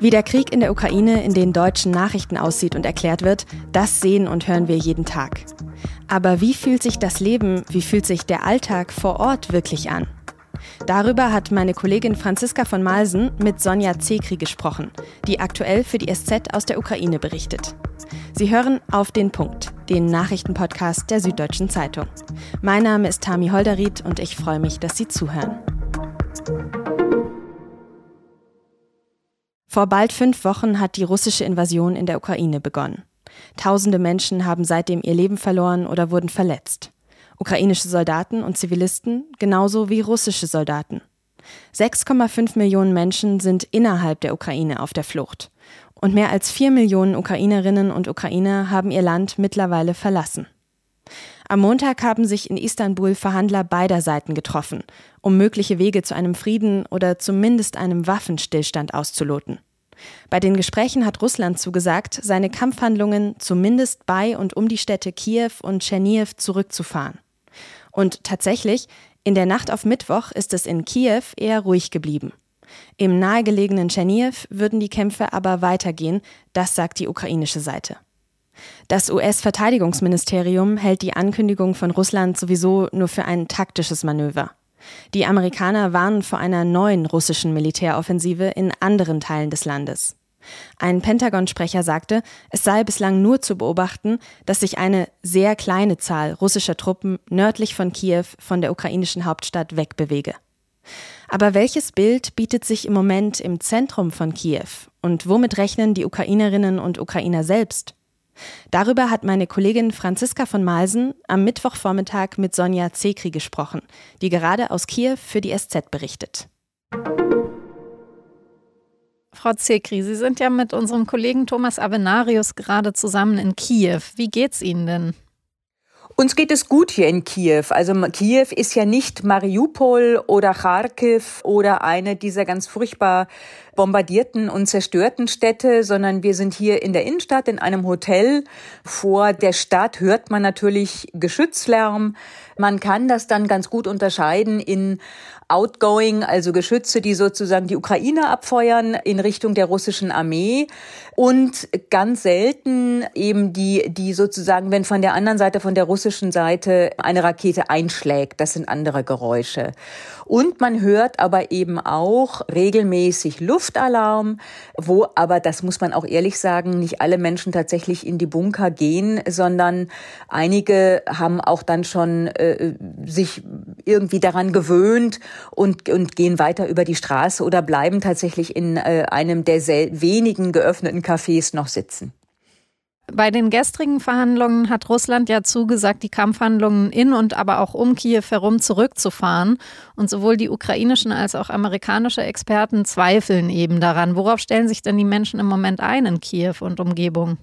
Wie der Krieg in der Ukraine in den deutschen Nachrichten aussieht und erklärt wird, das sehen und hören wir jeden Tag. Aber wie fühlt sich das Leben, wie fühlt sich der Alltag vor Ort wirklich an? Darüber hat meine Kollegin Franziska von Malsen mit Sonja Zekri gesprochen, die aktuell für die SZ aus der Ukraine berichtet. Sie hören auf den Punkt, den Nachrichtenpodcast der Süddeutschen Zeitung. Mein Name ist Tami Holderried und ich freue mich, dass Sie zuhören. Vor bald fünf Wochen hat die russische Invasion in der Ukraine begonnen. Tausende Menschen haben seitdem ihr Leben verloren oder wurden verletzt. Ukrainische Soldaten und Zivilisten genauso wie russische Soldaten. 6,5 Millionen Menschen sind innerhalb der Ukraine auf der Flucht. Und mehr als 4 Millionen Ukrainerinnen und Ukrainer haben ihr Land mittlerweile verlassen. Am Montag haben sich in Istanbul Verhandler beider Seiten getroffen, um mögliche Wege zu einem Frieden oder zumindest einem Waffenstillstand auszuloten. Bei den Gesprächen hat Russland zugesagt, seine Kampfhandlungen zumindest bei und um die Städte Kiew und Tscherniew zurückzufahren. Und tatsächlich, in der Nacht auf Mittwoch ist es in Kiew eher ruhig geblieben. Im nahegelegenen Tscherniew würden die Kämpfe aber weitergehen, das sagt die ukrainische Seite. Das US-Verteidigungsministerium hält die Ankündigung von Russland sowieso nur für ein taktisches Manöver. Die Amerikaner warnen vor einer neuen russischen Militäroffensive in anderen Teilen des Landes. Ein Pentagon-Sprecher sagte, es sei bislang nur zu beobachten, dass sich eine sehr kleine Zahl russischer Truppen nördlich von Kiew von der ukrainischen Hauptstadt wegbewege. Aber welches Bild bietet sich im Moment im Zentrum von Kiew und womit rechnen die Ukrainerinnen und Ukrainer selbst? Darüber hat meine Kollegin Franziska von Malsen am Mittwochvormittag mit Sonja Zekri gesprochen, die gerade aus Kiew für die SZ berichtet. Frau Zekri, Sie sind ja mit unserem Kollegen Thomas Avenarius gerade zusammen in Kiew. Wie geht's Ihnen denn? Uns geht es gut hier in Kiew. Also Kiew ist ja nicht Mariupol oder Kharkiv oder eine dieser ganz furchtbar bombardierten und zerstörten Städte, sondern wir sind hier in der Innenstadt in einem Hotel. Vor der Stadt hört man natürlich Geschützlärm. Man kann das dann ganz gut unterscheiden in Outgoing, also Geschütze, die sozusagen die Ukraine abfeuern in Richtung der russischen Armee und ganz selten eben die, die sozusagen, wenn von der anderen Seite, von der russischen Seite eine Rakete einschlägt, das sind andere Geräusche. Und man hört aber eben auch regelmäßig Luftalarm, wo aber, das muss man auch ehrlich sagen, nicht alle Menschen tatsächlich in die Bunker gehen, sondern einige haben auch dann schon äh, sich irgendwie daran gewöhnt und, und gehen weiter über die Straße oder bleiben tatsächlich in äh, einem der wenigen geöffneten Cafés noch sitzen. Bei den gestrigen Verhandlungen hat Russland ja zugesagt, die Kampfhandlungen in und aber auch um Kiew herum zurückzufahren. Und sowohl die ukrainischen als auch amerikanische Experten zweifeln eben daran. Worauf stellen sich denn die Menschen im Moment ein in Kiew und Umgebung?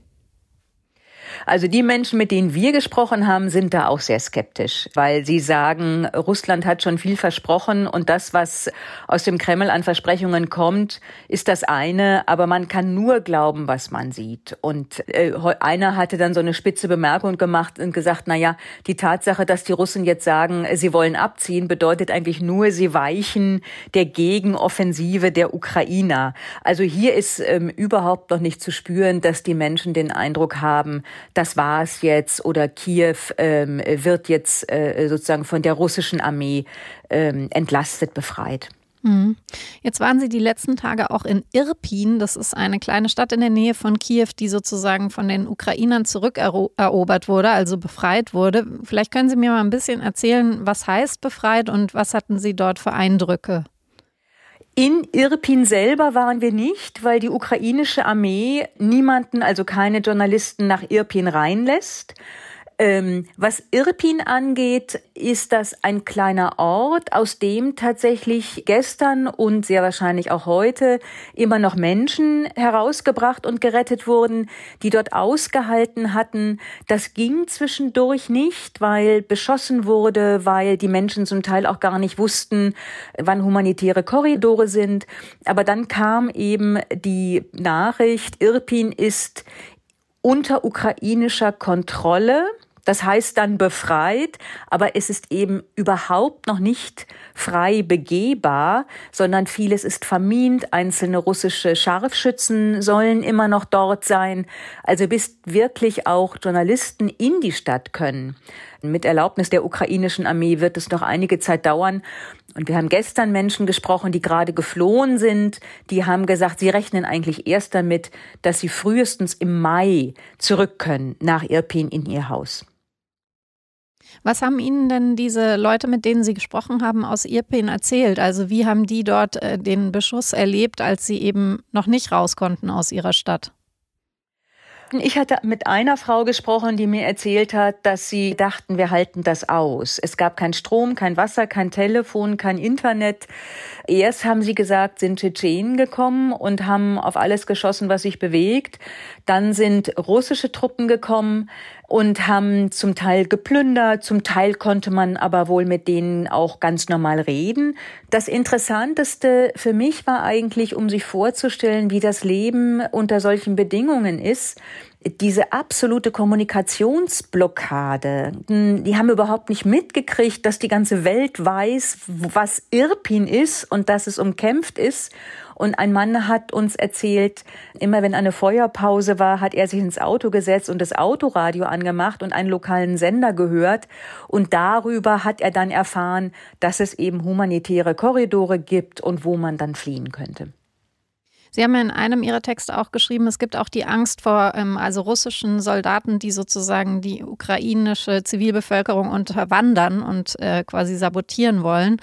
Also die Menschen, mit denen wir gesprochen haben, sind da auch sehr skeptisch, weil sie sagen, Russland hat schon viel versprochen und das, was aus dem Kreml an Versprechungen kommt, ist das eine, aber man kann nur glauben, was man sieht. Und äh, einer hatte dann so eine spitze Bemerkung gemacht und gesagt, na ja, die Tatsache, dass die Russen jetzt sagen, sie wollen abziehen, bedeutet eigentlich nur, sie weichen der Gegenoffensive der Ukrainer. Also hier ist ähm, überhaupt noch nicht zu spüren, dass die Menschen den Eindruck haben, das war es jetzt oder Kiew ähm, wird jetzt äh, sozusagen von der russischen Armee ähm, entlastet, befreit. Mhm. Jetzt waren Sie die letzten Tage auch in Irpin. Das ist eine kleine Stadt in der Nähe von Kiew, die sozusagen von den Ukrainern zurückerobert wurde, also befreit wurde. Vielleicht können Sie mir mal ein bisschen erzählen, was heißt befreit und was hatten Sie dort für Eindrücke? In Irpin selber waren wir nicht, weil die ukrainische Armee niemanden, also keine Journalisten nach Irpin reinlässt. Ähm, was Irpin angeht, ist das ein kleiner Ort, aus dem tatsächlich gestern und sehr wahrscheinlich auch heute immer noch Menschen herausgebracht und gerettet wurden, die dort ausgehalten hatten. Das ging zwischendurch nicht, weil beschossen wurde, weil die Menschen zum Teil auch gar nicht wussten, wann humanitäre Korridore sind. Aber dann kam eben die Nachricht, Irpin ist unter ukrainischer Kontrolle. Das heißt dann befreit, aber es ist eben überhaupt noch nicht frei begehbar, sondern vieles ist vermint. Einzelne russische Scharfschützen sollen immer noch dort sein. Also bis wirklich auch Journalisten in die Stadt können. Mit Erlaubnis der ukrainischen Armee wird es noch einige Zeit dauern. Und wir haben gestern Menschen gesprochen, die gerade geflohen sind. Die haben gesagt, sie rechnen eigentlich erst damit, dass sie frühestens im Mai zurück können nach Irpin in ihr Haus. Was haben Ihnen denn diese Leute, mit denen Sie gesprochen haben, aus Irpin erzählt? Also wie haben die dort äh, den Beschuss erlebt, als sie eben noch nicht raus konnten aus ihrer Stadt? Ich hatte mit einer Frau gesprochen, die mir erzählt hat, dass sie dachten, wir halten das aus. Es gab kein Strom, kein Wasser, kein Telefon, kein Internet. Erst haben sie gesagt, sind Tschetschenen gekommen und haben auf alles geschossen, was sich bewegt. Dann sind russische Truppen gekommen und haben zum Teil geplündert, zum Teil konnte man aber wohl mit denen auch ganz normal reden. Das Interessanteste für mich war eigentlich, um sich vorzustellen, wie das Leben unter solchen Bedingungen ist, diese absolute Kommunikationsblockade, die haben überhaupt nicht mitgekriegt, dass die ganze Welt weiß, was Irpin ist und dass es umkämpft ist. Und ein Mann hat uns erzählt, immer wenn eine Feuerpause war, hat er sich ins Auto gesetzt und das Autoradio angemacht und einen lokalen Sender gehört. Und darüber hat er dann erfahren, dass es eben humanitäre Korridore gibt und wo man dann fliehen könnte. Sie haben ja in einem Ihrer Texte auch geschrieben, es gibt auch die Angst vor ähm, also russischen Soldaten, die sozusagen die ukrainische Zivilbevölkerung unterwandern und äh, quasi sabotieren wollen.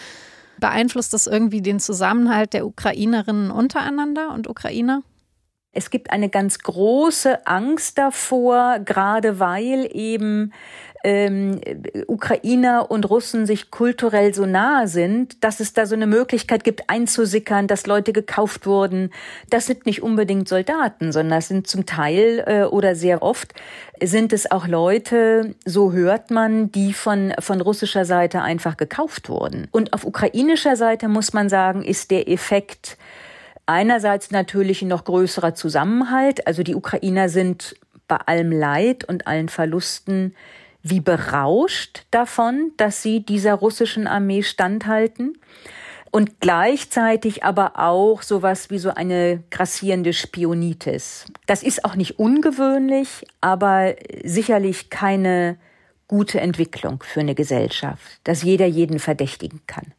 Beeinflusst das irgendwie den Zusammenhalt der Ukrainerinnen untereinander und Ukrainer? Es gibt eine ganz große Angst davor, gerade weil eben ähm, Ukrainer und Russen sich kulturell so nahe sind, dass es da so eine Möglichkeit gibt, einzusickern, dass Leute gekauft wurden. Das sind nicht unbedingt Soldaten, sondern das sind zum Teil äh, oder sehr oft sind es auch Leute, so hört man, die von, von russischer Seite einfach gekauft wurden. Und auf ukrainischer Seite muss man sagen, ist der Effekt einerseits natürlich ein noch größerer Zusammenhalt. Also die Ukrainer sind bei allem Leid und allen Verlusten wie berauscht davon, dass sie dieser russischen Armee standhalten und gleichzeitig aber auch sowas wie so eine grassierende Spionitis. Das ist auch nicht ungewöhnlich, aber sicherlich keine gute Entwicklung für eine Gesellschaft, dass jeder jeden verdächtigen kann.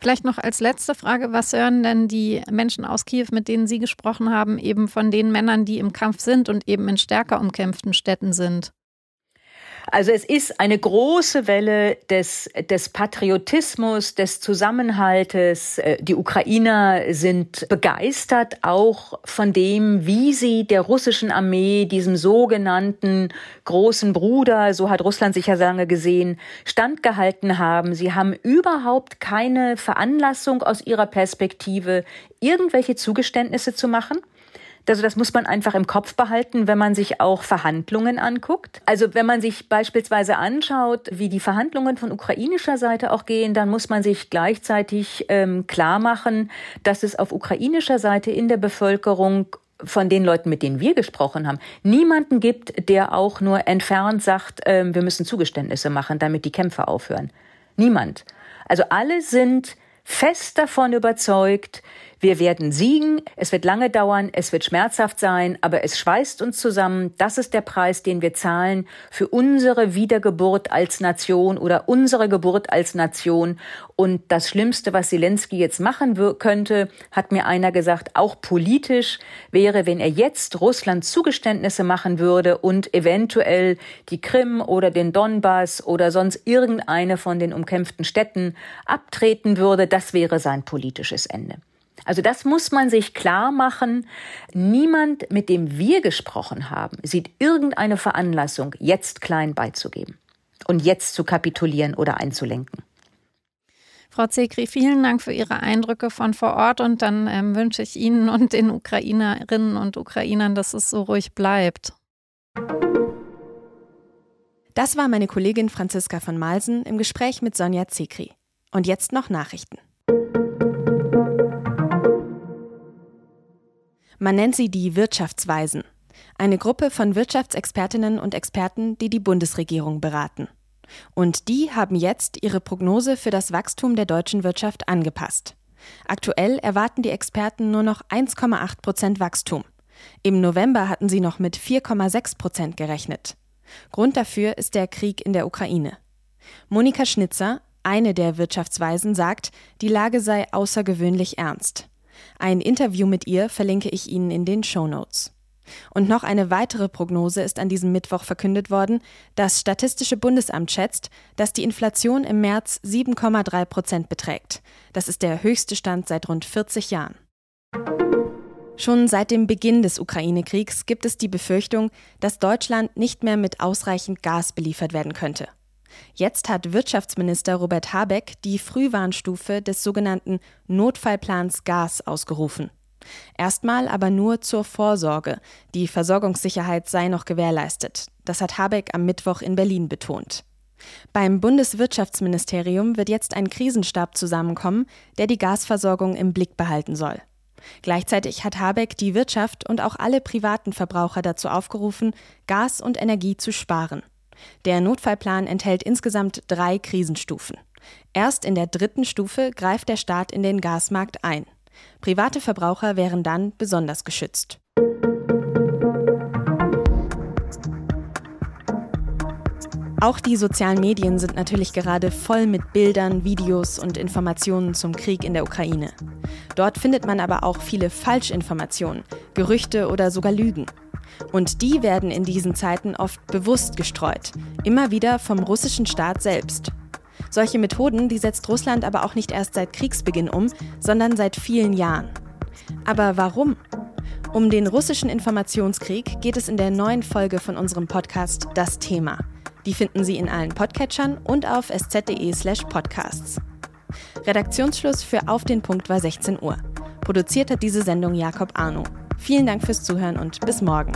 Vielleicht noch als letzte Frage, was hören denn die Menschen aus Kiew, mit denen Sie gesprochen haben, eben von den Männern, die im Kampf sind und eben in stärker umkämpften Städten sind? Also es ist eine große Welle des, des Patriotismus, des Zusammenhaltes. Äh, die Ukrainer sind begeistert auch von dem, wie sie der russischen Armee, diesem sogenannten großen Bruder, so hat Russland sich ja lange gesehen, standgehalten haben. Sie haben überhaupt keine Veranlassung aus ihrer Perspektive, irgendwelche Zugeständnisse zu machen. Also das muss man einfach im Kopf behalten, wenn man sich auch Verhandlungen anguckt. Also wenn man sich beispielsweise anschaut, wie die Verhandlungen von ukrainischer Seite auch gehen, dann muss man sich gleichzeitig ähm, klar machen, dass es auf ukrainischer Seite in der Bevölkerung von den Leuten, mit denen wir gesprochen haben, niemanden gibt, der auch nur entfernt sagt, ähm, wir müssen Zugeständnisse machen, damit die Kämpfe aufhören. Niemand. Also alle sind fest davon überzeugt, wir werden siegen, es wird lange dauern, es wird schmerzhaft sein, aber es schweißt uns zusammen. Das ist der Preis, den wir zahlen für unsere Wiedergeburt als Nation oder unsere Geburt als Nation. Und das Schlimmste, was Zelensky jetzt machen könnte, hat mir einer gesagt, auch politisch wäre, wenn er jetzt Russland Zugeständnisse machen würde und eventuell die Krim oder den Donbass oder sonst irgendeine von den umkämpften Städten abtreten würde. Das wäre sein politisches Ende. Also das muss man sich klar machen. Niemand, mit dem wir gesprochen haben, sieht irgendeine Veranlassung, jetzt klein beizugeben und jetzt zu kapitulieren oder einzulenken. Frau Zekri, vielen Dank für Ihre Eindrücke von vor Ort und dann ähm, wünsche ich Ihnen und den Ukrainerinnen und Ukrainern, dass es so ruhig bleibt. Das war meine Kollegin Franziska von Malsen im Gespräch mit Sonja Zekri. Und jetzt noch Nachrichten. Man nennt sie die Wirtschaftsweisen. Eine Gruppe von Wirtschaftsexpertinnen und Experten, die die Bundesregierung beraten. Und die haben jetzt ihre Prognose für das Wachstum der deutschen Wirtschaft angepasst. Aktuell erwarten die Experten nur noch 1,8 Prozent Wachstum. Im November hatten sie noch mit 4,6 Prozent gerechnet. Grund dafür ist der Krieg in der Ukraine. Monika Schnitzer, eine der Wirtschaftsweisen, sagt, die Lage sei außergewöhnlich ernst. Ein Interview mit ihr verlinke ich Ihnen in den Show Notes. Und noch eine weitere Prognose ist an diesem Mittwoch verkündet worden. Das Statistische Bundesamt schätzt, dass die Inflation im März 7,3 Prozent beträgt. Das ist der höchste Stand seit rund 40 Jahren. Schon seit dem Beginn des Ukraine-Kriegs gibt es die Befürchtung, dass Deutschland nicht mehr mit ausreichend Gas beliefert werden könnte. Jetzt hat Wirtschaftsminister Robert Habeck die Frühwarnstufe des sogenannten Notfallplans Gas ausgerufen. Erstmal aber nur zur Vorsorge. Die Versorgungssicherheit sei noch gewährleistet. Das hat Habeck am Mittwoch in Berlin betont. Beim Bundeswirtschaftsministerium wird jetzt ein Krisenstab zusammenkommen, der die Gasversorgung im Blick behalten soll. Gleichzeitig hat Habeck die Wirtschaft und auch alle privaten Verbraucher dazu aufgerufen, Gas und Energie zu sparen. Der Notfallplan enthält insgesamt drei Krisenstufen. Erst in der dritten Stufe greift der Staat in den Gasmarkt ein. Private Verbraucher wären dann besonders geschützt. Auch die sozialen Medien sind natürlich gerade voll mit Bildern, Videos und Informationen zum Krieg in der Ukraine. Dort findet man aber auch viele Falschinformationen, Gerüchte oder sogar Lügen. Und die werden in diesen Zeiten oft bewusst gestreut, immer wieder vom russischen Staat selbst. Solche Methoden, die setzt Russland aber auch nicht erst seit Kriegsbeginn um, sondern seit vielen Jahren. Aber warum? Um den russischen Informationskrieg geht es in der neuen Folge von unserem Podcast Das Thema. Die finden Sie in allen Podcatchern und auf sz.de/slash podcasts. Redaktionsschluss für Auf den Punkt war 16 Uhr. Produziert hat diese Sendung Jakob Arno. Vielen Dank fürs Zuhören und bis morgen.